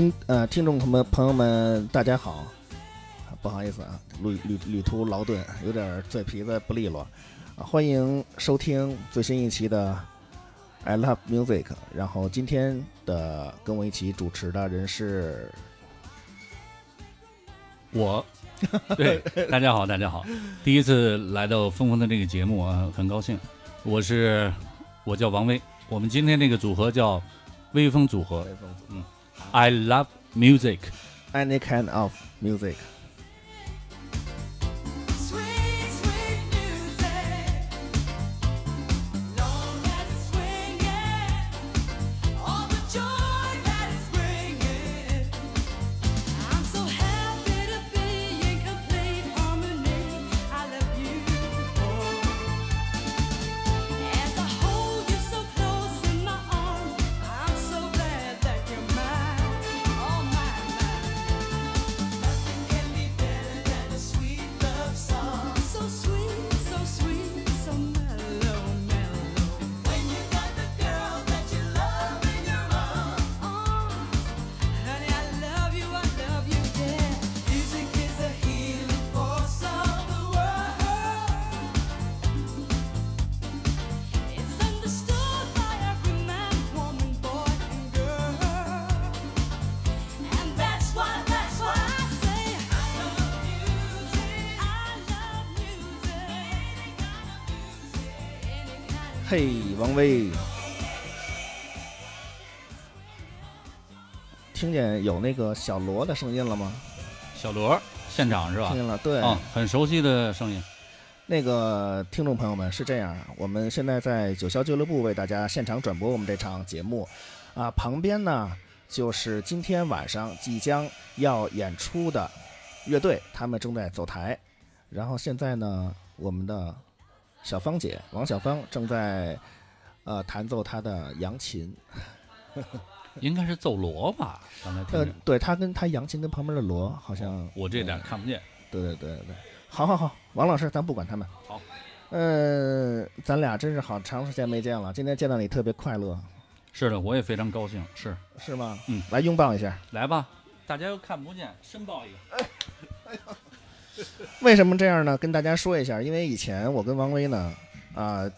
听呃，听众朋友们朋友们，大家好，不好意思啊，旅旅旅途劳顿，有点嘴皮子不利落，啊，欢迎收听最新一期的 I Love Music。然后今天的跟我一起主持的人是我，对，大家好，大家好，第一次来到峰峰的这个节目啊，很高兴。我是我叫王威，我们今天这个组合叫微风组合。嗯，I love music。Any kind of music。嘿，王威，听见有那个小罗的声音了吗？小罗现场是吧听？见了，对。啊，很熟悉的声音。那个听众朋友们是这样，我们现在在九霄俱乐部为大家现场转播我们这场节目，啊，旁边呢就是今天晚上即将要演出的乐队，他们正在走台，然后现在呢，我们的小芳姐王小芳正在呃弹奏她的扬琴，应该是奏锣吧？刚才听对她跟她扬琴跟旁边的锣好像，我这点看不见。对对对对，好好好，王老师，咱不管他们。好，呃、咱俩真是好长时间没见了，今天见到你特别快乐，是的，我也非常高兴。是，是吗？嗯，来拥抱一下。来吧，大家又看不见，申报一个。为什么这样呢？跟大家说一下，因为以前我跟王威呢，啊、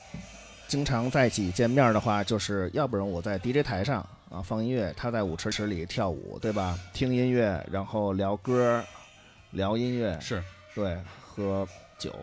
经常在一起见面的话，就是要不然我在 DJ 台上啊放音乐，他在舞池池里跳舞，对吧？听音乐，然后聊歌，聊音乐，是对，喝酒，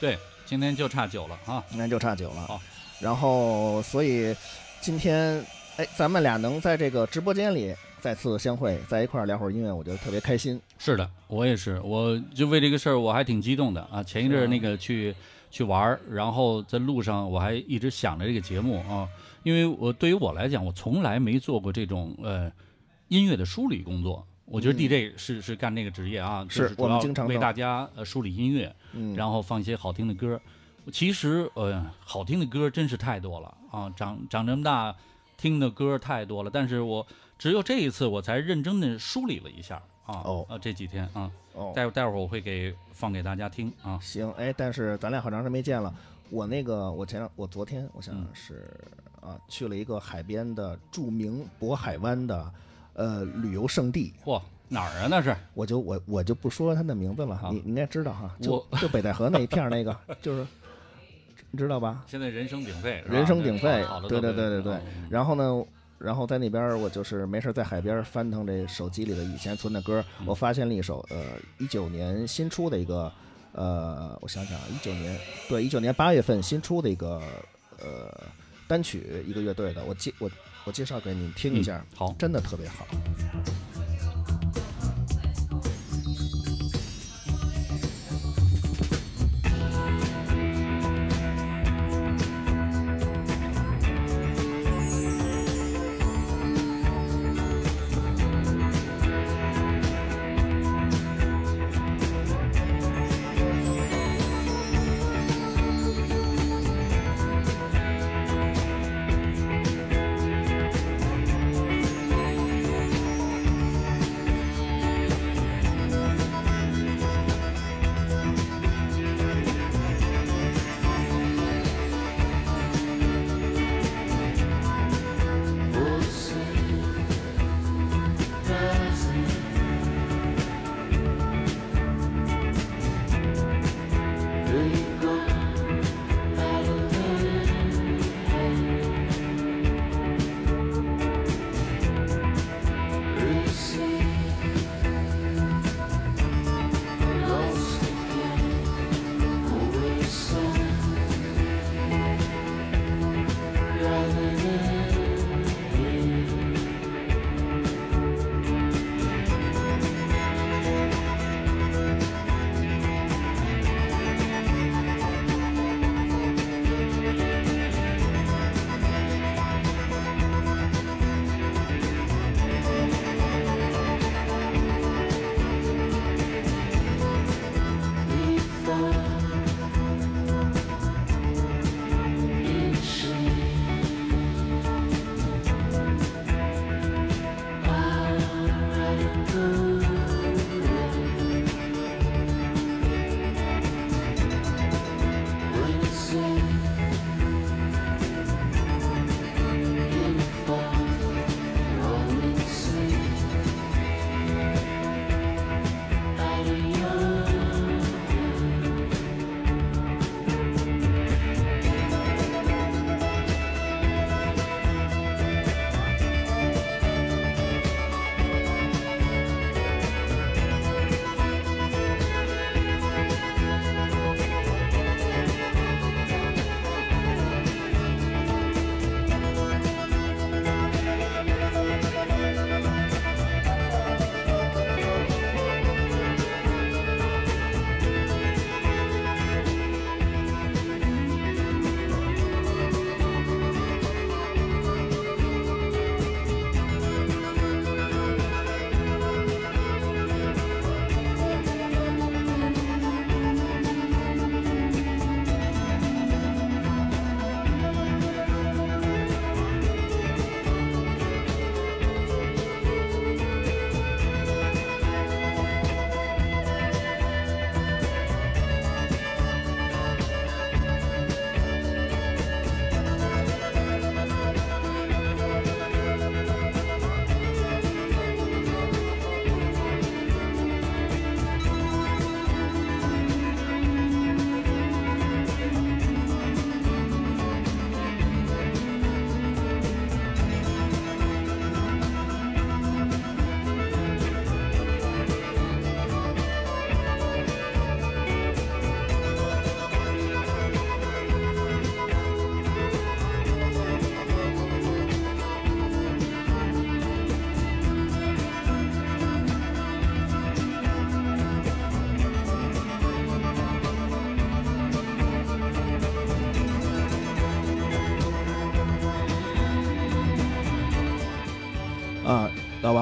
对，今天就差酒了啊。今天就差酒了。好，然后所以今天哎，咱们俩能在这个直播间里再次相会，在一块儿聊会儿音乐，我觉得特别开心。是的，我也是，我就为这个事儿我还挺激动的啊。前一阵儿那个去去玩儿，然后在路上我还一直想着这个节目啊，因为我对于我来讲，我从来没做过这种呃音乐的梳理工作。我觉得 DJ 是、是干这个职业啊，就是主我们要为经常为大家呃梳理音乐，嗯，然后放一些好听的歌。其实呃，好听的歌真是太多了啊！长长这么大，听的歌太多了，但是我只有这一次我才认真的梳理了一下啊。哦啊，这几天啊，哦，待会待会儿我会给放给大家听啊。行，哎，但是咱俩好长时间没见了。我那个，我前两我昨天我想嗯是、啊，去了一个海边的著名渤海湾的呃旅游胜地，嚯，哪儿啊？那是我就我我就不说它的名字了，哈你你应该知道哈，就 就北戴河那一片那个，就是你知道吧？现在人声鼎沸，人声鼎沸对对对对对嗯然后呢，然后在那边我就是没事儿在海边翻腾这手机里的以前存的歌，嗯我发现了一首呃一九年新出的一个呃，我想想啊，一九年对一九年八月份新出的一个呃单曲，一个乐队的，我介我我介绍给你听一下，嗯好真的特别好。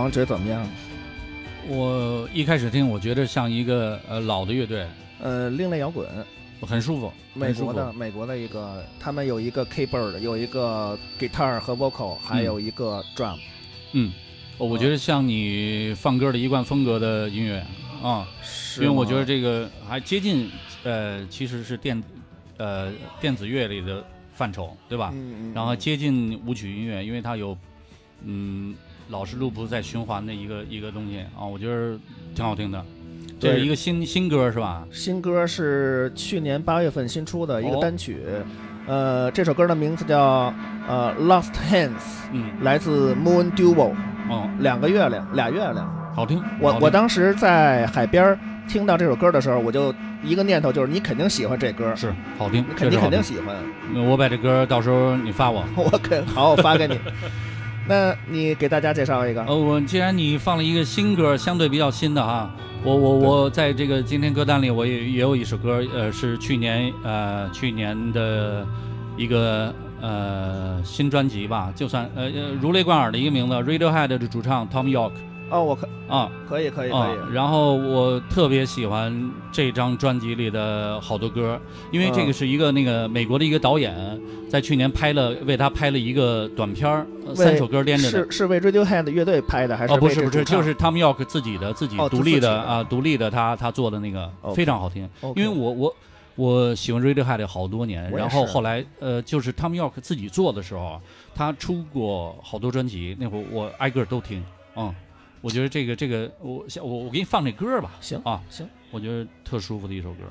王觉得怎么样？我一开始听，我觉得像一个呃老的乐队，呃，另类摇滚，很舒服，美国的美国的一个，他们有一个 keyboard，有一个 guitar 和 vocal，还有一个 drum。嗯，我觉得像你放歌的一贯风格的音乐啊，是因为我觉得这个还接近呃，其实是电呃电子乐里的范畴，对吧？嗯嗯，然后接近舞曲音乐，因为它有嗯老是路不在循环的一个一个东西啊，我觉得挺好听的。这是一个新新歌是吧？新歌是去年八月份新出的一个哦单曲，呃，这首歌的名字叫呃 Lost Hands，嗯来自 Moon Duo，哦，两个月亮，俩月亮。好听。我听我当时在海边听到这首歌的时候，我就一个念头就是你肯定喜欢这歌，是好听你，肯定。肯定喜欢，那我把这歌到时候你发我。我肯好我发给你。那你给大家介绍一个，呃，我既然你放了一个新歌，相对比较新的哈，我我我在这个今天歌单里，我也也有一首歌，呃，是去年呃去年的一个呃新专辑吧，就算呃呃如雷贯耳的一个名字，Radiohead 的主唱 Tom York 哦，我可啊。可以可以可啊以，，然后我特别喜欢这张专辑里的好多歌，因为这个嗯是一个那个美国的一个导演，在去年拍了为他拍了一个短片三首歌连着的。是是为 Radiohead 乐队拍的还是哦，不是不是，就是 Tom York 自己的自己哦独立的的。啊，独立的他他做的那个非常好听。因为我我我喜欢 Radiohead 好多年，然后后来呃，就是 Tom York 自己做的时候，他出过好多专辑，那会儿我挨个都听，嗯，我觉得这个这个我想我我给你放这歌吧，行啊，行，我觉得特舒服的一首歌。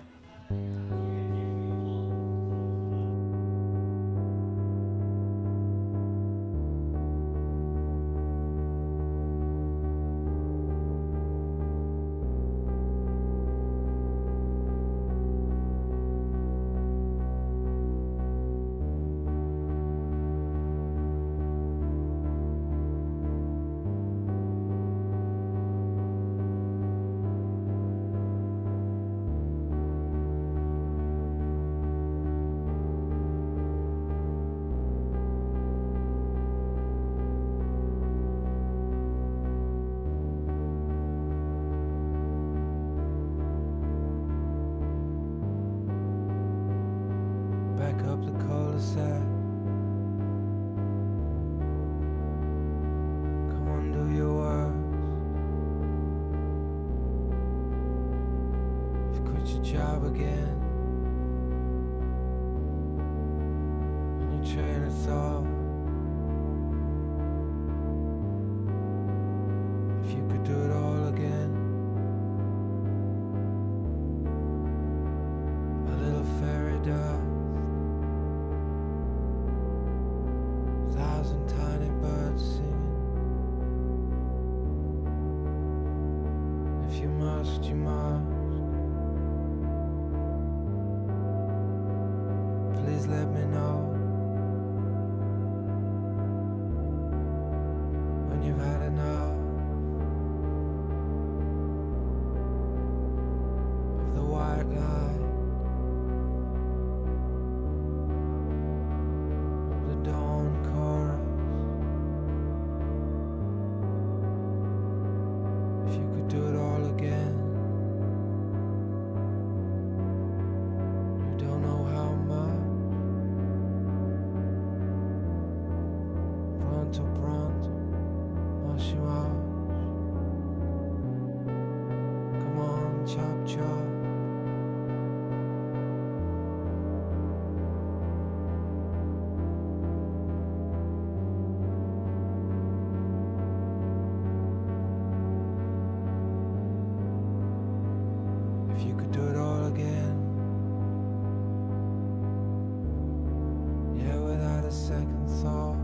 Second thought.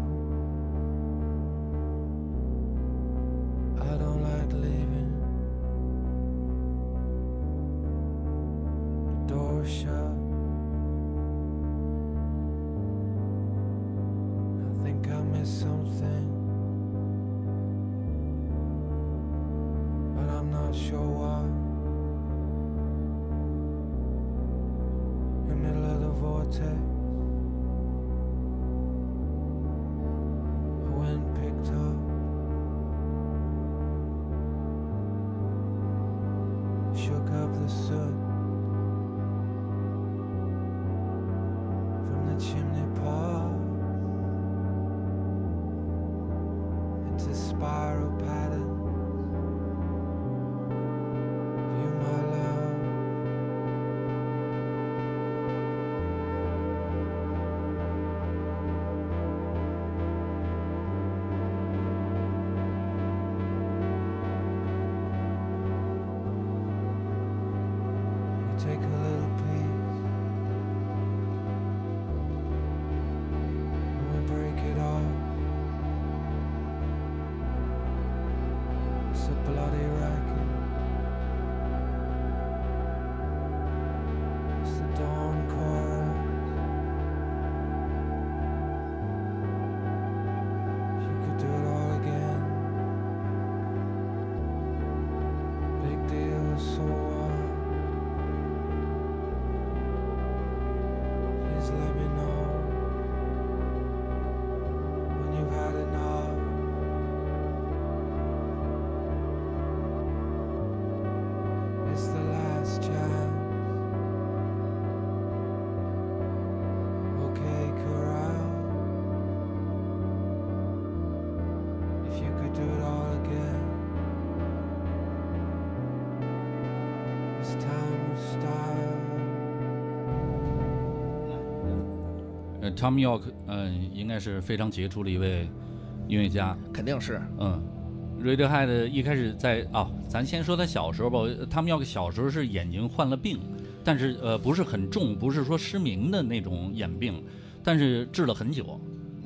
I don't like leaving the door shut. 呃，Tom York，嗯、应该是非常杰出的一位音乐家。肯定是嗯，Radiohead 一开始在啊，咱先说他小时候吧。Tom York 小时候是眼睛患了病，但是呃不是很重，不是说失明的那种眼病，但是治了很久，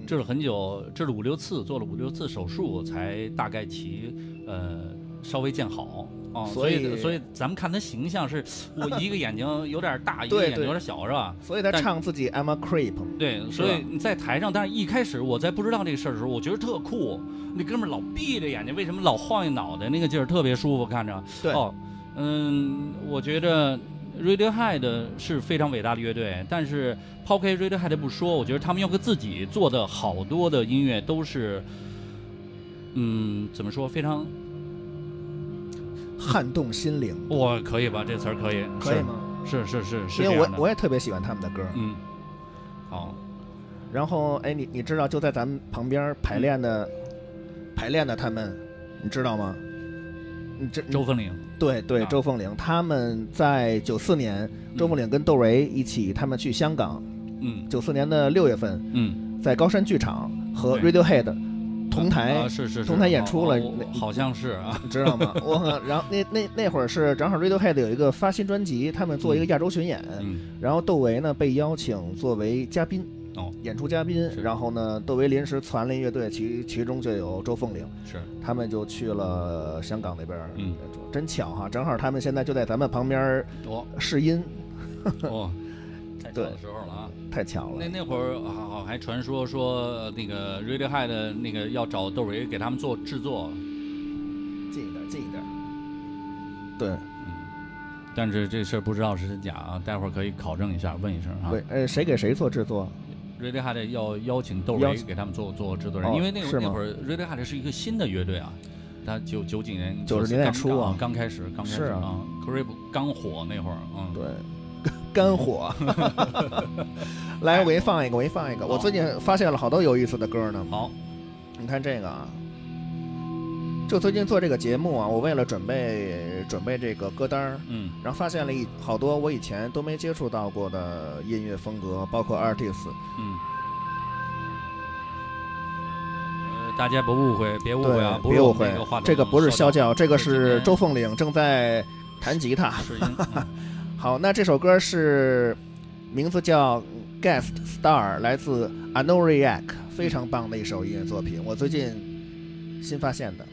治了很久，治了五六次，做了五六次手术，才大概其呃稍微见好。哦，所所以以所以咱们看他形象是，我一个眼睛有点大，一个眼睛有点小，是吧？所以他唱自己 I'm a creep，对，所以你在台上，但是一开始我在不知道这个事儿的时候，我觉得特酷。那哥们儿老闭着眼睛，为什么老晃一脑袋？那个劲儿特别舒服，看着。对哦，嗯，我觉得 Radiohead 是非常伟大的乐队，但是抛开 Radiohead 不说，我觉得他们要克自己做的好多的音乐都是，嗯，怎么说，非常，撼动心灵，我，可以吧？这词儿可以，可以吗？是？是是是是因为。我我也特别喜欢他们的歌。嗯，好，然后，哎，你你知道就在咱们旁边排练的，排练的他们，你知道吗？你这周凤岭，对对，啊周凤岭他们在九四年，周凤岭跟窦唯一起，他们去香港，嗯九四年的六月份，嗯。在高山剧场和 Radiohead 同台啊，是是是同台演出了好像是啊，你知道吗？我然后那那那会儿是正好 Radiohead 有一个发新专辑，他们做一个亚洲巡演，嗯。然后窦唯呢被邀请作为嘉宾，哦演出嘉宾，然后呢窦唯临时攒了一乐队，其其中就有周凤岭，是，他们就去了香港那边儿嗯真巧哈，正好他们现在就在咱们旁边儿哦试音，哦，太巧的时候了啊。太巧了那。那会儿好好还传说说那个 Radiohead 那个要找窦唯给他们做制作，近一点，近一点。对，嗯但是这事儿不知道是真假啊，待会儿可以考证一下，问一声啊对，。呃，谁给谁做制作？Radiohead 要邀请窦邀请唯给他们做做制作人，哦因为那会儿那会儿 Radiohead 是一个新的乐队啊，他九九几年九十年代初啊刚刚开始刚开始啊啊，Creep 刚火那会儿，嗯，对，干火。来，我给你放一个，我给你放一个。我最近发现了好多有意思的歌呢。好，你看这个啊，就最近做这个节目啊，我为了准备准备这个歌单儿，嗯然后发现了一好多我以前都没接触到过的音乐风格，包括 artist。嗯。呃，大家不误会，别误会啊，别误会这个不是烧肖教，这个是周凤岭正在弹吉他。好，那这首歌是名字叫《Guest Star》，来自 Anoriak，非常棒的一首音乐作品，我最近新发现的。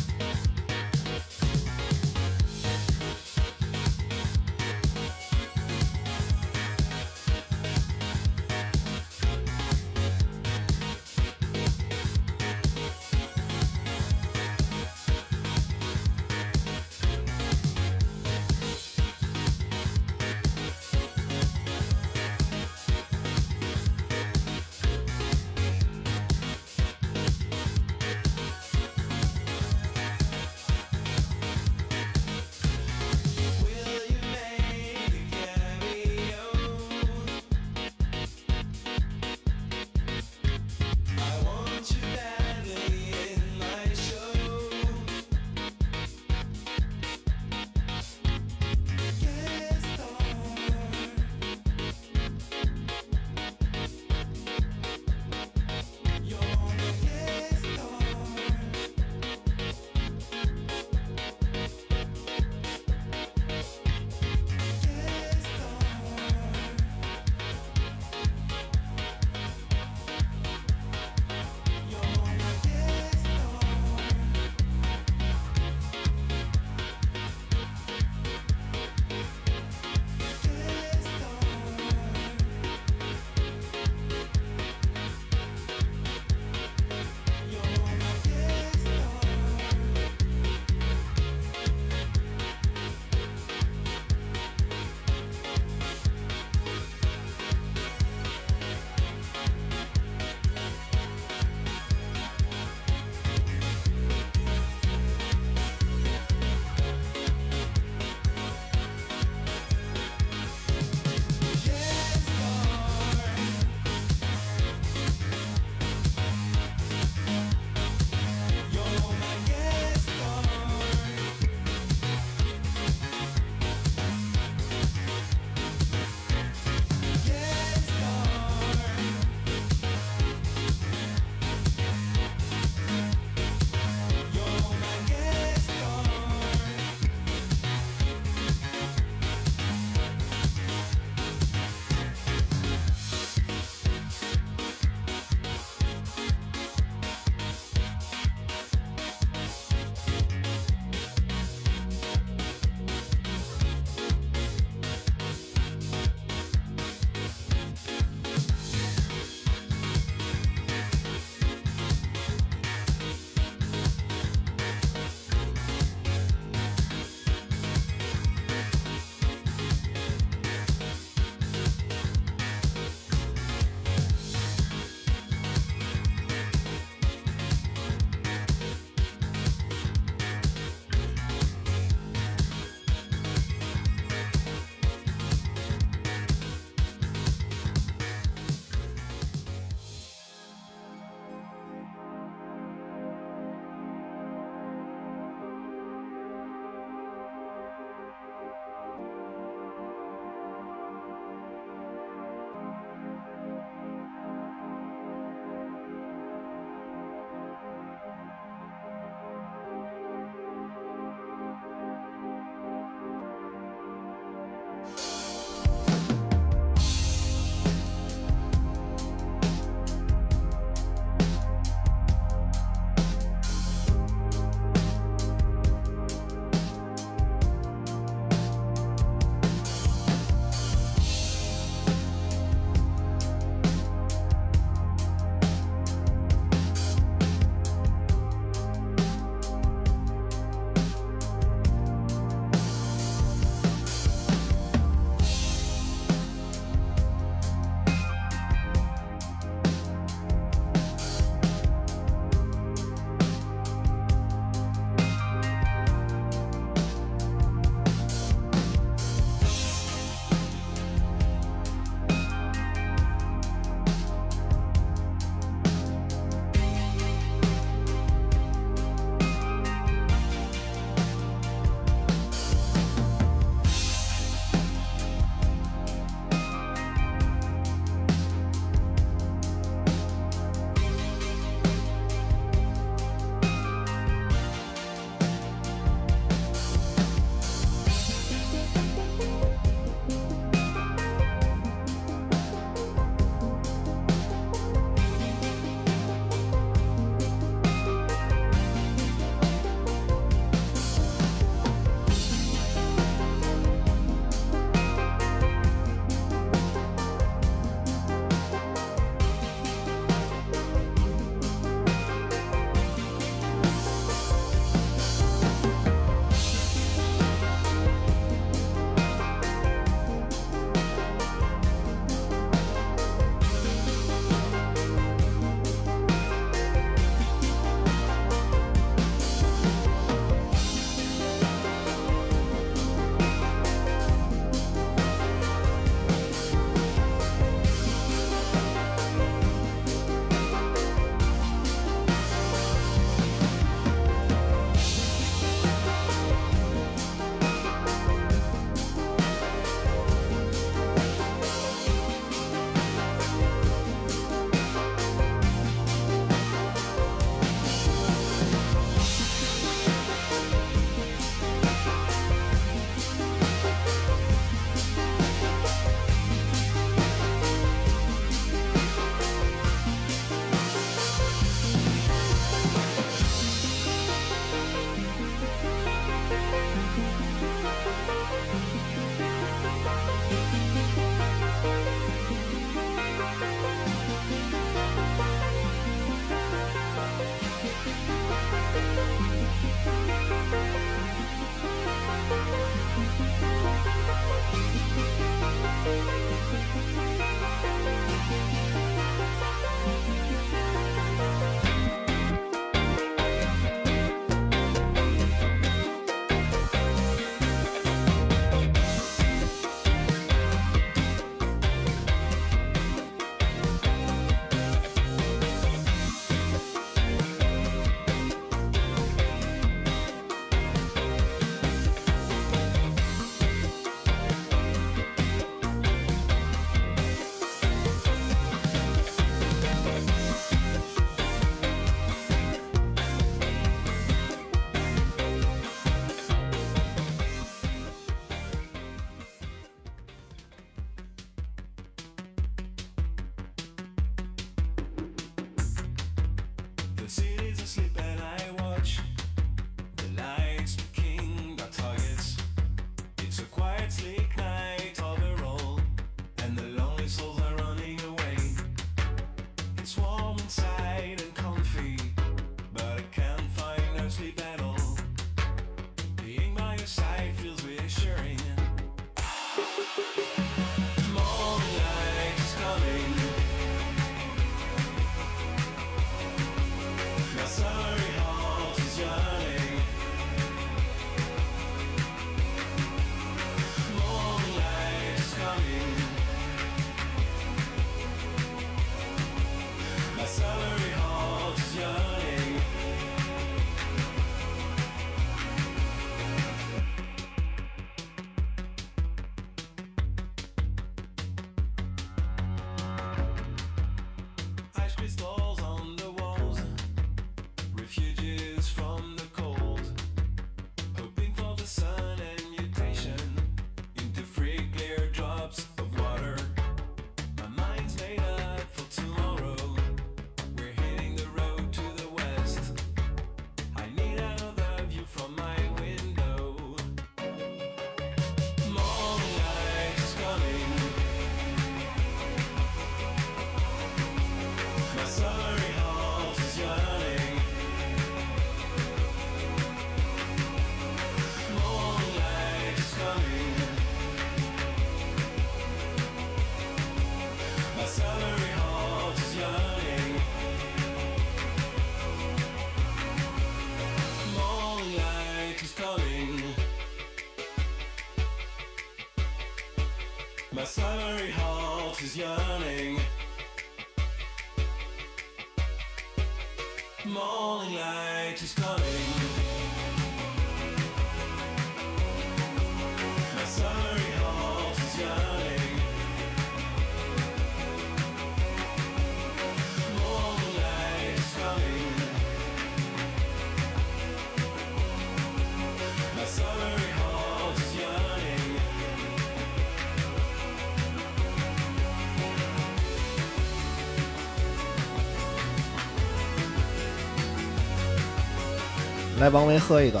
来，王维喝一个。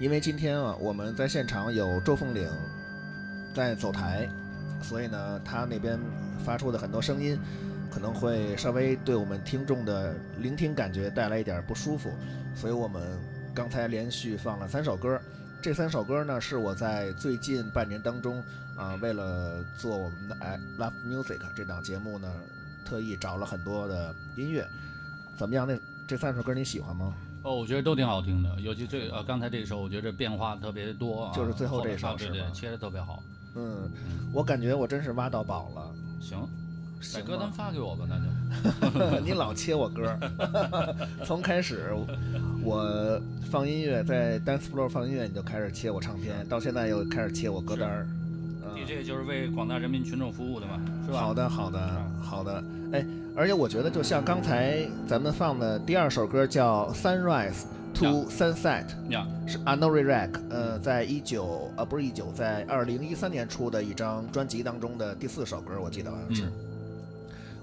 因为今天啊，我们在现场有周凤岭在走台，所以呢，他那边发出的很多声音，可能会稍微对我们听众的聆听感觉带来一点不舒服，所以我们刚才连续放了三首歌。这三首歌呢，是我在最近半年当中啊、为了做我们的哎 Love Music 这档节目呢，特意找了很多的音乐。怎么样？那这三首歌你喜欢吗？哦，我觉得都挺好听的，尤其这呃刚才这一首，我觉得变化特别多啊，就是最后这一首啊对对是，切的特别好。嗯，我感觉我真是挖到宝了。行，把歌单？发给我吧，那就。你老切我歌儿，从开始我放音乐，在 Dance Floor 放音乐，你就开始切我唱片，到现在又开始切我歌单儿。嗯 DJ 就是为广大人民群众服务的嘛，是吧？好的，好的，好的。哎，而且我觉得，就像刚才咱们放的第二首歌叫《Sunrise to Sunset》，呀，是 Anori Rack，呃，在一九呃不是一九，在二零一三年出的一张专辑当中的第四首歌，我记得好像是。嗯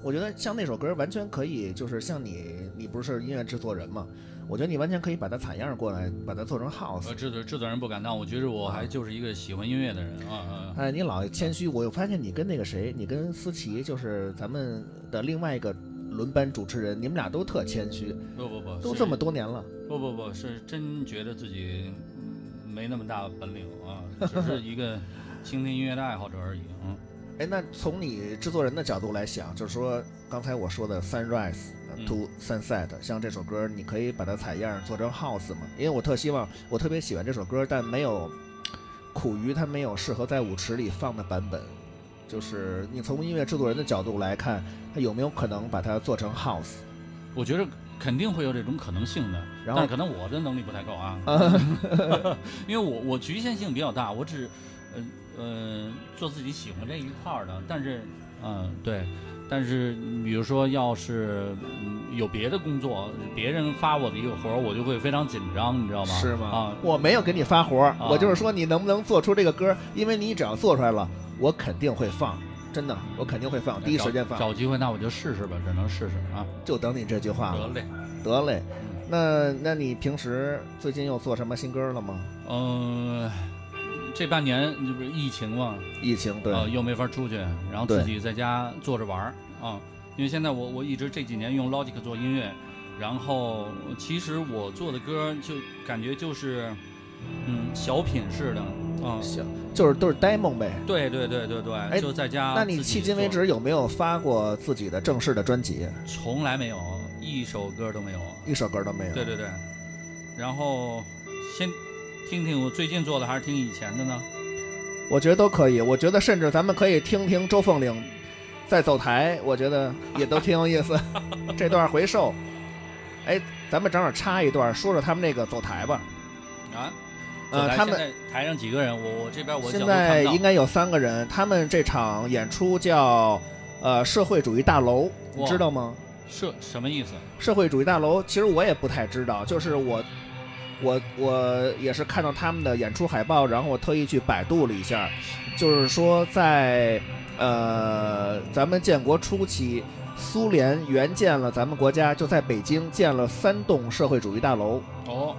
我觉得像那首歌完全可以，就是像你，你不是音乐制作人嘛？我觉得你完全可以把它采样过来，把它做成 house 呃，。制作制作人不敢当，我觉得我还就是一个喜欢音乐的人啊啊。哎，你老谦虚，我又发现你跟那个谁，你跟思琪，就是咱们的另外一个轮班主持人，你们俩都特谦虚，不不不，都这么多年了。不不不是真觉得自己嗯没那么大本领啊，只是一个 倾听音乐的爱好者而已。嗯，哎，那从你制作人的角度来想，就是说刚才我说的 sunrise to sunset，、像这首歌，你可以把它采样做成 house 嘛？因为我特希望，我特别喜欢这首歌，但没有苦于它没有适合在舞池里放的版本。就是你从音乐制作人的角度来看，它有没有可能把它做成 house？我觉得肯定会有这种可能性的，然后但可能我的能力不太够啊，因为我我局限性比较大，我只呃呃做自己喜欢这一块儿的，但是嗯、对，但是比如说要是、嗯、有别的工作，别人发我的一个活儿，我就会非常紧张，你知道吗？是吗？啊，我没有给你发活儿，啊我就是说你能不能做出这个歌，因为你只要做出来了，我肯定会放，真的，我肯定会放，第一时间放，找找机会，那我就试试吧，只能试试啊。就等你这句话了。得嘞，得嘞，嗯那那你平时最近又做什么新歌了吗？嗯、这半年这不是疫情嘛，疫情对，呃，又没法出去，然后自己在家坐着玩儿啊。因为现在我我一直这几年用 Logic 做音乐，然后其实我做的歌就感觉就是，嗯，小品式的，嗯，行，就是都是 demo 呗。对对对对对，哎就在家。那你迄今为止有没有发过自己的正式的专辑？从来没有一首歌都没有。一首歌都没有。对对对，然后先听听我最近做的，还是听以前的呢？我觉得都可以。我觉得甚至咱们可以听听周凤岭在走台，我觉得也都挺有意思。这段回首，哎，咱们正好插一段，说说他们那个走台吧。啊，呃他们台上几个人？我我这边我现在应该有三个人，他们这场演出叫呃社会主义大楼，你知道吗？社什么意思？社会主义大楼，其实我也不太知道，就是我，我我也是看到他们的演出海报，然后我特意去百度了一下，就是说在呃咱们建国初期，苏联援建了咱们国家，就在北京建了三栋社会主义大楼，哦，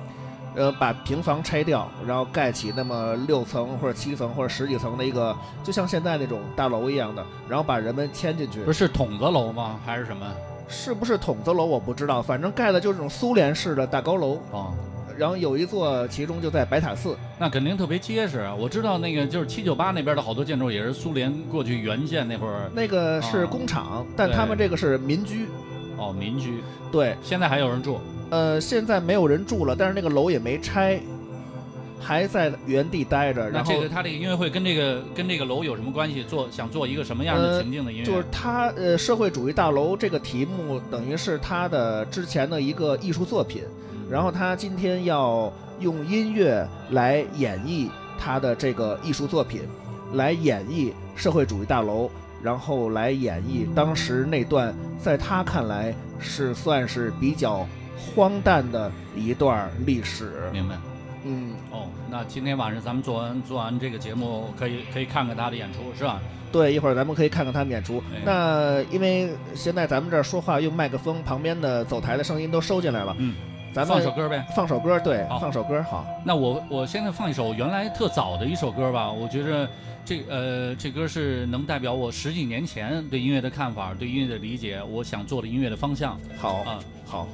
呃，把平房拆掉，然后盖起那么六层或者七层或者十几层的一个，就像现在那种大楼一样的，然后把人们迁进去不。是筒子楼吗？还是什么？是不是筒子楼我不知道，反正盖的就是这种苏联式的大高楼。哦，然后有一座，其中就在白塔寺。那肯定特别结实。啊我知道那个就是七九八那边的好多建筑也是苏联过去援建那会儿那个是哦工厂，但他们这个是民居。哦民居，对，现在还有人住。呃，现在没有人住了，但是那个楼也没拆，还在原地待着。那然后这个他这个音乐会跟这个跟这个楼有什么关系？做想做一个什么样的呃情境的音乐？就是他呃，社会主义大楼这个题目等于是他的之前的一个艺术作品，然后他今天要用音乐来演绎他的这个艺术作品，来演绎社会主义大楼，然后来演绎当时那段在他看来是算是比较荒诞的一段历史。明白。嗯，哦，那今天晚上咱们做完做完这个节目，可以可以看看他的演出，是吧？对，一会儿咱们可以看看他们演出哎。那因为现在咱们这儿说话用麦克风，旁边的走台的声音都收进来了。嗯，咱们放首歌呗。放首歌，对，放首歌好。那我我现在放一首原来特早的一首歌吧，我觉着这呃这歌是能代表我十几年前对音乐的看法，对音乐的理解，我想做的音乐的方向好，啊。好。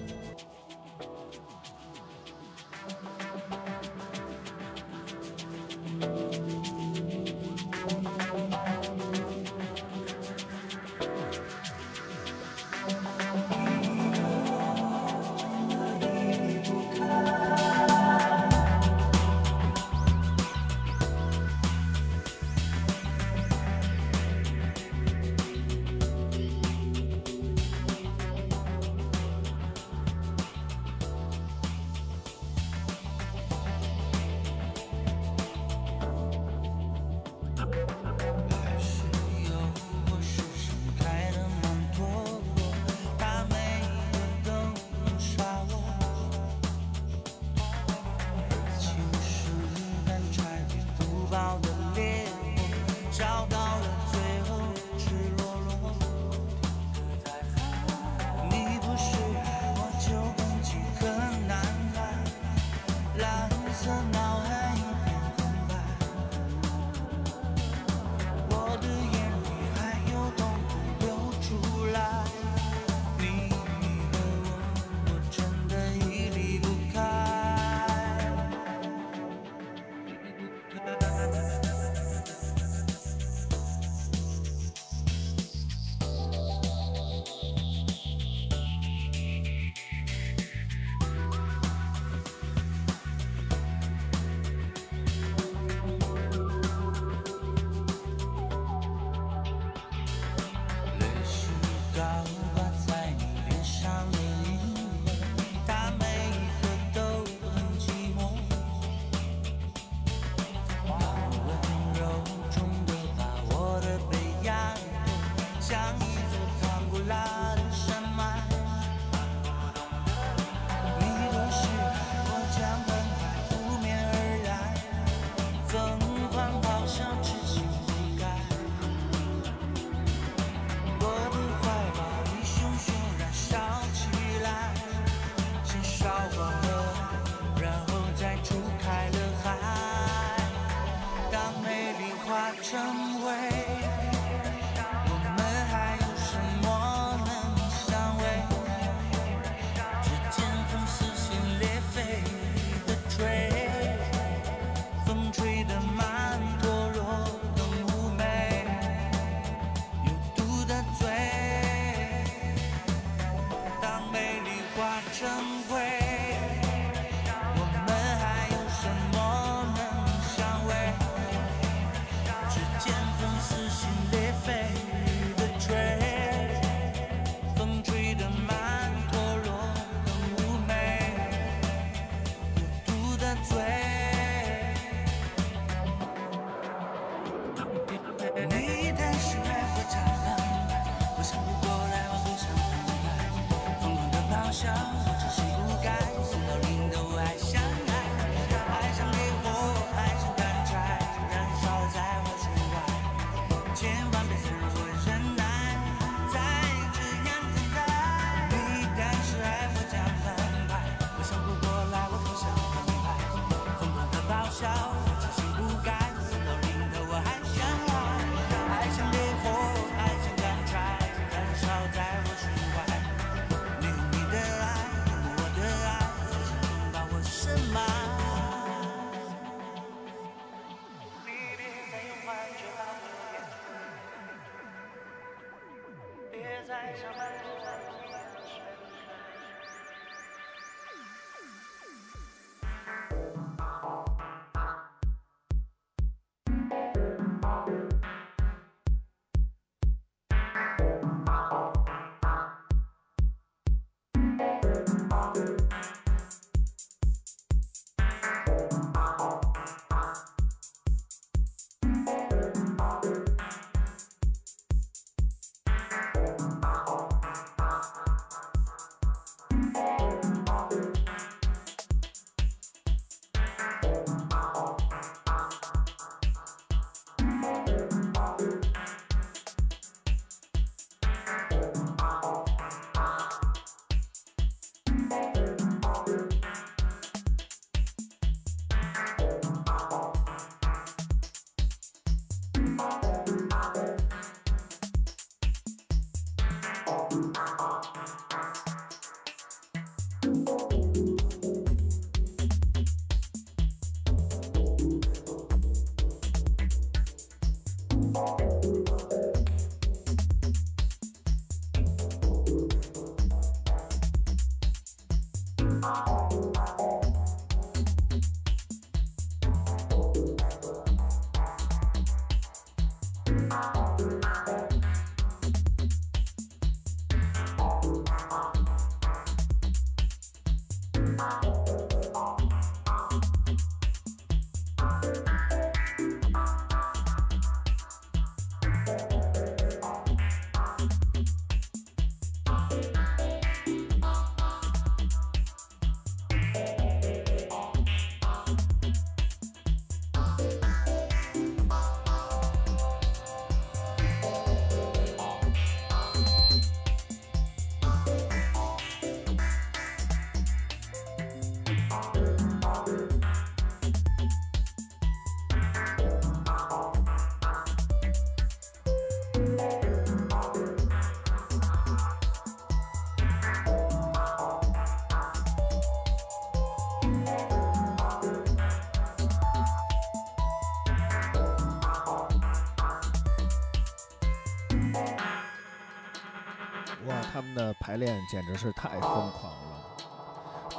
他们的排练简直是太疯狂了，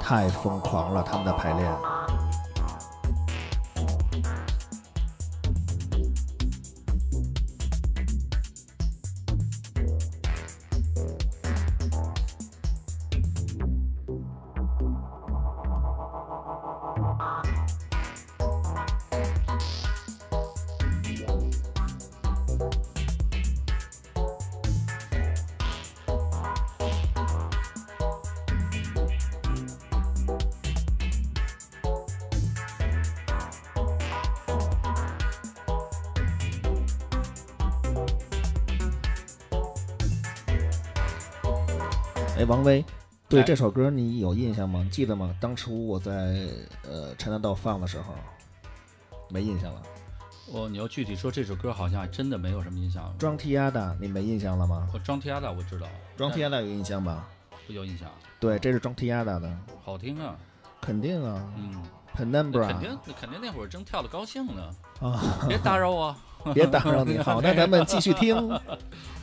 太疯狂了，他们的排练。哎，王威，对哎这首歌你有印象吗？记得吗？当初我在呃陈南道放的时候，没印象了。哦你要具体说这首歌，好像还真的没有什么印象。装 T 鸭的，你没印象了吗？我装 T 鸭的我知道，装 T 鸭的有印象吧？不有印象，对，这是装 T 鸭的的，好听啊，肯定啊嗯，那，Penumbra 肯定那肯定那会儿正跳的高兴呢，啊，别打扰我。别打扰你。好，那咱们继续听。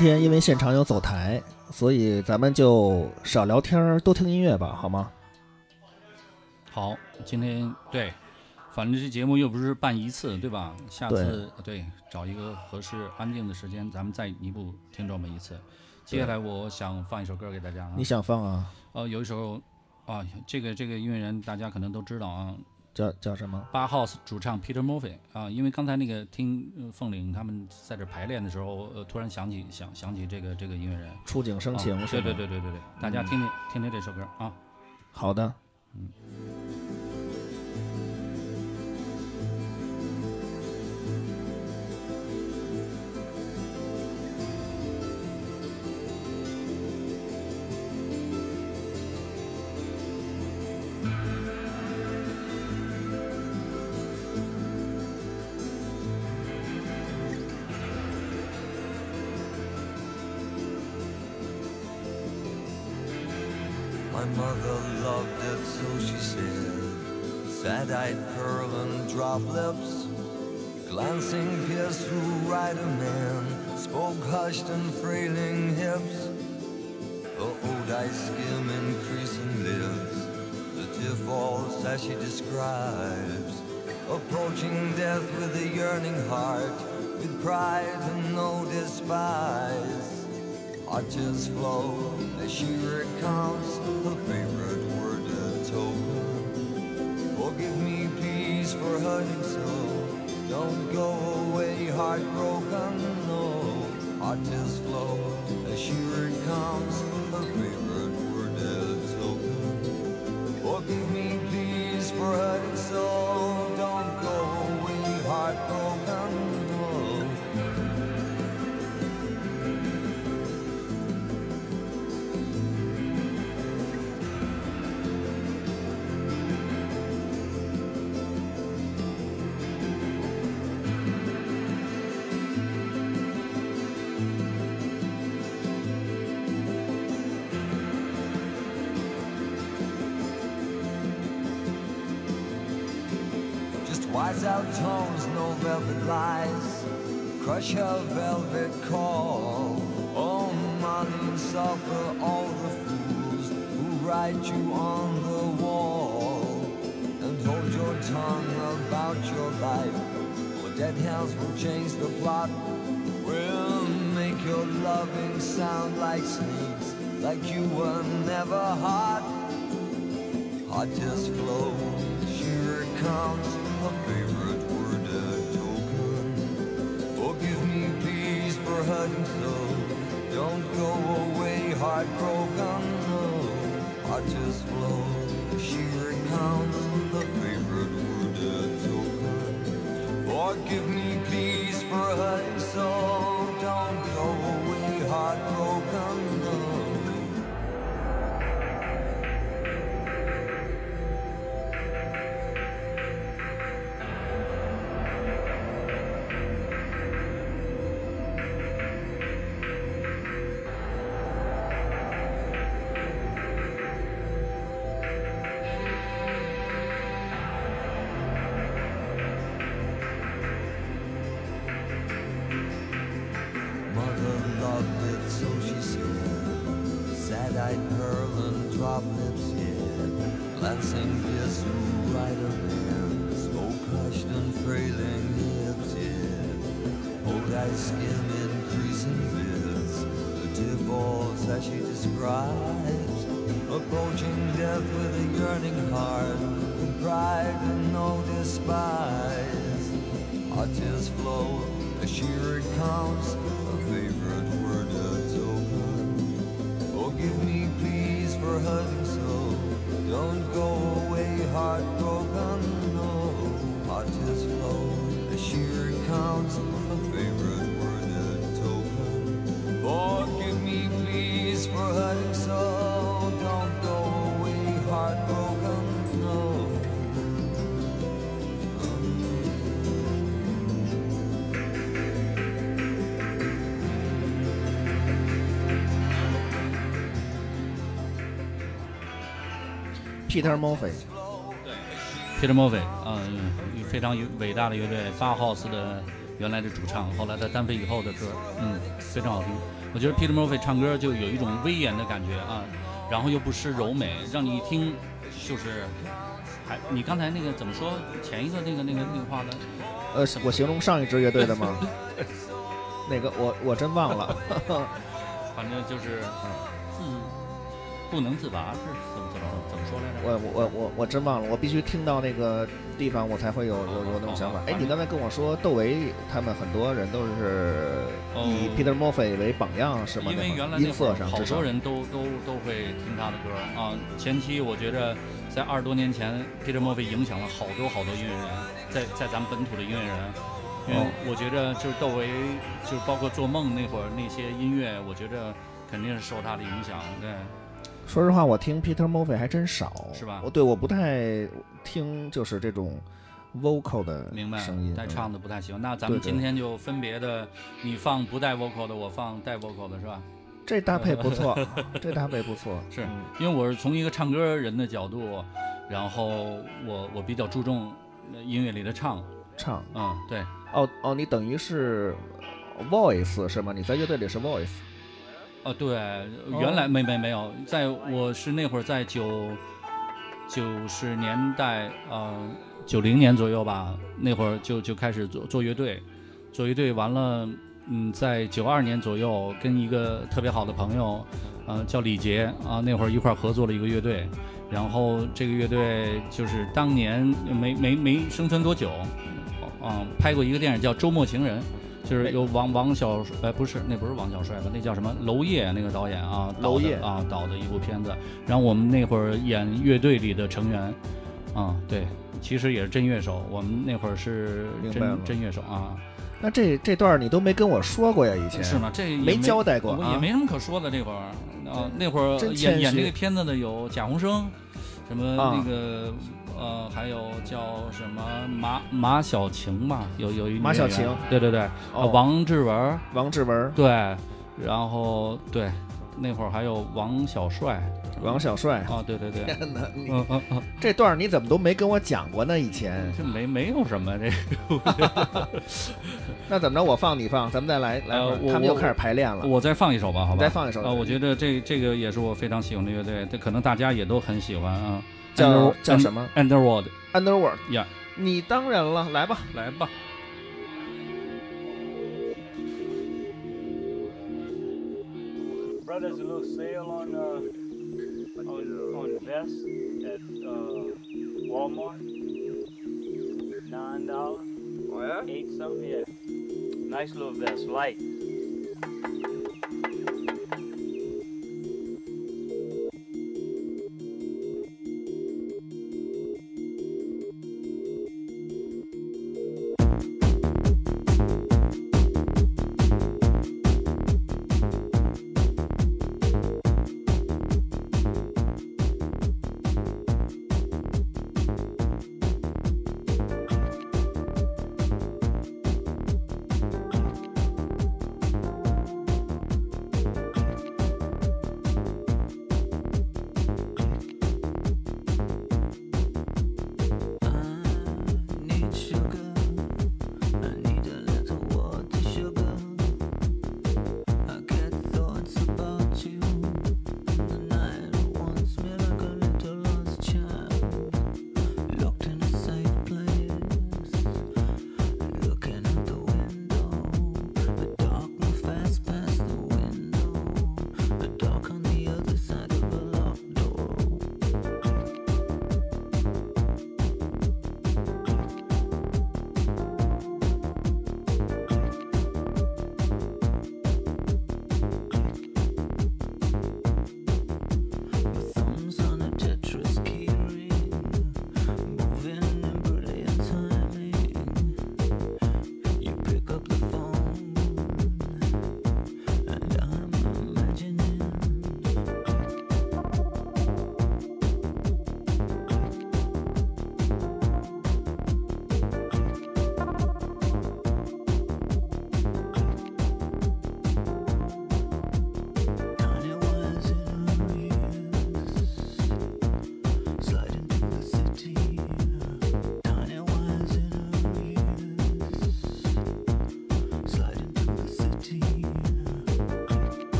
天因为现场有走台，所以咱们就少聊天儿，多听音乐吧，好吗？好，今天对，反正这节目又不是办一次，对吧？下次对找一个合适安静的时间，咱们再弥补听众们一次。接下来我想放一首歌给大家啊你，想放啊？呃，有一首啊，这个这个音乐人大家可能都知道啊，叫叫什么？八 House 主唱 Peter Murphy 啊，因为刚才那个听呃凤岭他们在这排练的时候，呃，突然想起想想起这个这个音乐人，触景生情？对对对对对对，大家听听听听这首歌啊。好的。My she describes. Approaching death with a yearning heart, with pride and no despise. Tears flow as she recounts her favorite word a token. Forgive me, please, for hurting so. Don't go away heartbroken, no. Tears flow as she recounts her favorite Crush her velvet call. Oh, Molly, suffer all the fools who write you on the wall. And hold your tongue about your life. For dead hands will change the plot. Will make your loving sound like sneaks, like you were never hot. Hot tears flow, she recounts skin increasing with the divorce that she described. Peter Murphy，Peter Murphy，嗯、非常有伟大的乐队八 House 的原来的主唱，后来他单飞以后的歌，嗯，非常好听。我觉得 Peter Murphy 唱歌就有一种威严的感觉啊，然后又不失柔美，让你一听就是还你刚才那个怎么说前一个那个那个那个话呢？呃，我形容上一支乐队的吗？那个我我真忘了。反正就是自不能自拔，是怎么怎么怎么说来着？我我我我真忘了，我必须听到那个地方，我才会有有有那种想法哦。哎，你刚才跟我说窦唯他们很多人都是以哦 Peter Murphy 为榜样，是吗？因为原来音色上好多人都都都会听他的歌啊。前期我觉着在二十多年前，Peter Murphy 影响了好多好多音乐人，在在咱们本土的音乐人。因为哦我觉着就是窦唯，就是包括做梦那会儿那些音乐，我觉着肯定是受他的影响。对，说实话，我听 Peter Murphy 还真少，是吧我对我不太听，就是这种 vocal 的明白声音，。带嗯唱的不太行。那咱们今天就分别的，你放不带 vocal 的，我放带 vocal 的，是吧？这搭配不错，这搭配不错。是嗯因为我是从一个唱歌人的角度，然后我我比较注重呃音乐里的唱，唱嗯，对，哦哦，你等于是 voice 是吗？你在乐队里是 voice 哦对，原来没没没有，在我是那会儿在九九十年代呃九零年左右吧，那会儿就就开始做做乐队，做乐队完了，嗯，在九二年左右跟一个特别好的朋友，呃叫李杰啊，那会儿一块儿合作了一个乐队。然后这个乐队就是当年没没没生存多久，啊、拍过一个电影叫《周末情人》，就是由王王小哎不是那不是王小帅吧，那叫什么娄烨那个导演啊，娄烨啊导的一部片子。然后我们那会儿演乐队里的成员，啊对，其实也是真乐手，我们那会儿是真真乐手啊，那这这段你都没跟我说过呀？以前是？吗？这也没交代过也没什么可说的。这会儿啊，那会儿演演这个片子的有贾宏声，什么啊那个、呃，还有叫什么马马小晴吧，有有一马小晴，对对对，王志文，王志文、对，然后对，那会儿还有王小帅王小帅。啊，对对对，天哪，嗯嗯嗯，这段你怎么都没跟我讲过呢？以前这没没有什么这 那怎么着？我放你放，咱们再来来。他们又开始排练了。我再放一首吧，好吧？再放一首啊，我觉得这这个也是我非常喜欢的乐队，这可能大家也都很喜欢啊。叫 Under- 叫什么 Underworld， Underworld。呀，你当然了，来吧。来吧。 brothers a little sale on uh on on vests at uh Walmart. Nine dollars. Oh yeah? Eight something, yeah. Nice little vest, light.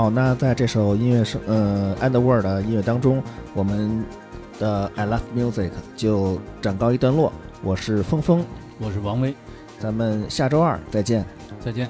好”，那在这首音乐是呃《And the World》的音乐当中，我们的 I Love Music 就暂告一段落。我是峰峰，我是王威，咱们下周二再见。再见。